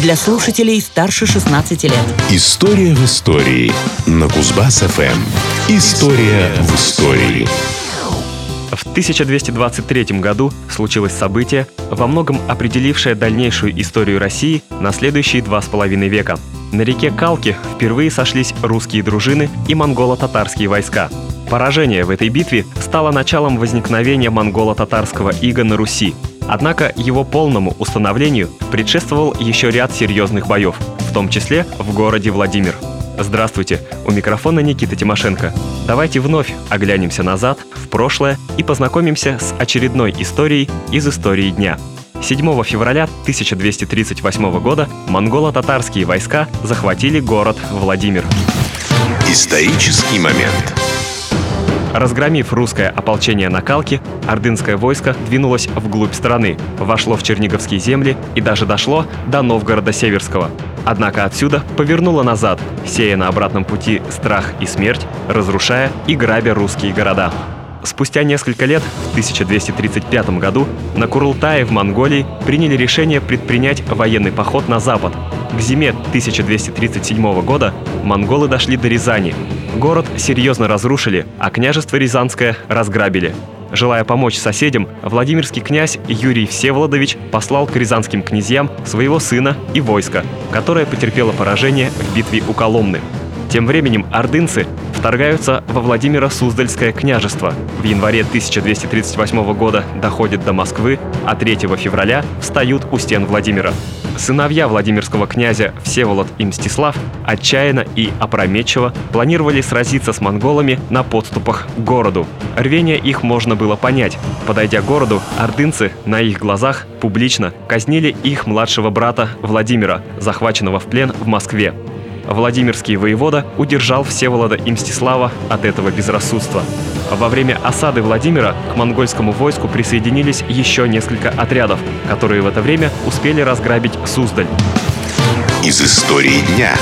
для слушателей старше 16 лет. История в истории на Кузбасс-ФМ. История в истории. В 1223 году случилось событие, во многом определившее дальнейшую историю России на следующие два с половиной века. На реке Калки впервые сошлись русские дружины и монголо-татарские войска. Поражение в этой битве стало началом возникновения монголо-татарского ига на Руси. Однако его полному установлению предшествовал еще ряд серьезных боев, в том числе в городе Владимир. Здравствуйте, у микрофона Никита Тимошенко. Давайте вновь оглянемся назад, в прошлое и познакомимся с очередной историей из истории дня. 7 февраля 1238 года монголо-татарские войска захватили город Владимир. Исторический момент. Разгромив русское ополчение на Калке, ордынское войско двинулось вглубь страны, вошло в Черниговские земли и даже дошло до Новгорода Северского. Однако отсюда повернуло назад, сея на обратном пути страх и смерть, разрушая и грабя русские города. Спустя несколько лет, в 1235 году, на Курултае в Монголии приняли решение предпринять военный поход на запад. К зиме 1237 года монголы дошли до Рязани. Город серьезно разрушили, а княжество Рязанское разграбили. Желая помочь соседям, Владимирский князь Юрий Всеволодович послал к рязанским князьям своего сына и войско, которое потерпело поражение в битве у Коломны. Тем временем ордынцы вторгаются во Владимиро-Суздальское княжество. В январе 1238 года доходят до Москвы, а 3 февраля встают у стен Владимира. Сыновья Владимирского князя Всеволод и Мстислав отчаянно и опрометчиво планировали сразиться с монголами на подступах к городу. Рвение их можно было понять. Подойдя к городу, ордынцы на их глазах публично казнили их младшего брата Владимира, захваченного в плен в Москве. Владимирский воевода удержал Всеволода и Мстислава от этого безрассудства. Во время осады Владимира к монгольскому войску присоединились еще несколько отрядов, которые в это время успели разграбить Суздаль. Из истории дня.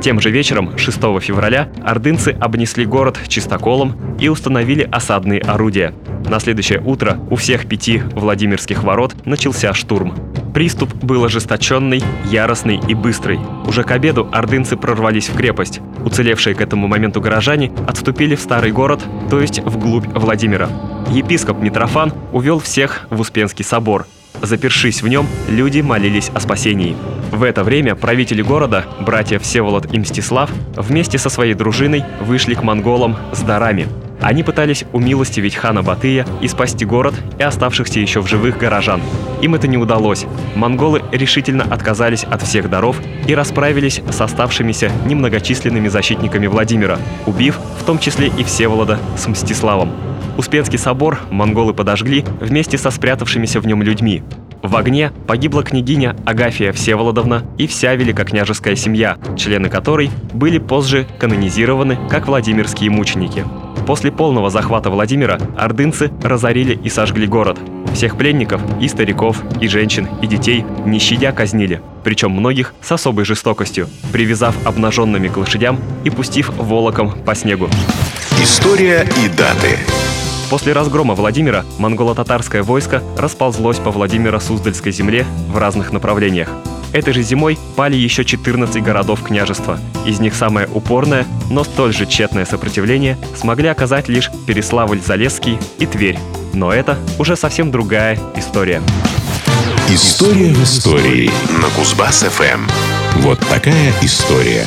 Тем же вечером, 6 февраля, ордынцы обнесли город чистоколом и установили осадные орудия. На следующее утро у всех пяти Владимирских ворот начался штурм. Приступ был ожесточенный, яростный и быстрый. Уже к обеду ордынцы прорвались в крепость. Уцелевшие к этому моменту горожане отступили в старый город, то есть вглубь Владимира. Епископ Митрофан увел всех в Успенский собор. Запершись в нем, люди молились о спасении. В это время правители города, братья Всеволод и Мстислав, вместе со своей дружиной вышли к монголам с дарами – они пытались умилостивить хана Батыя и спасти город и оставшихся еще в живых горожан. Им это не удалось. Монголы решительно отказались от всех даров и расправились с оставшимися немногочисленными защитниками Владимира, убив в том числе и Всеволода с Мстиславом. Успенский собор монголы подожгли вместе со спрятавшимися в нем людьми. В огне погибла княгиня Агафия Всеволодовна и вся великокняжеская семья, члены которой были позже канонизированы как Владимирские мученики. После полного захвата Владимира ордынцы разорили и сожгли город. Всех пленников, и стариков, и женщин, и детей, не щадя казнили, причем многих с особой жестокостью, привязав обнаженными к лошадям и пустив волоком по снегу. История и даты. После разгрома Владимира монголо-татарское войско расползлось по Владимиро-Суздальской земле в разных направлениях. Этой же зимой пали еще 14 городов княжества. Из них самое упорное, но столь же тщетное сопротивление смогли оказать лишь Переславль-Залесский и Тверь. Но это уже совсем другая история. История в истории на Кузбасс-ФМ. Вот такая история.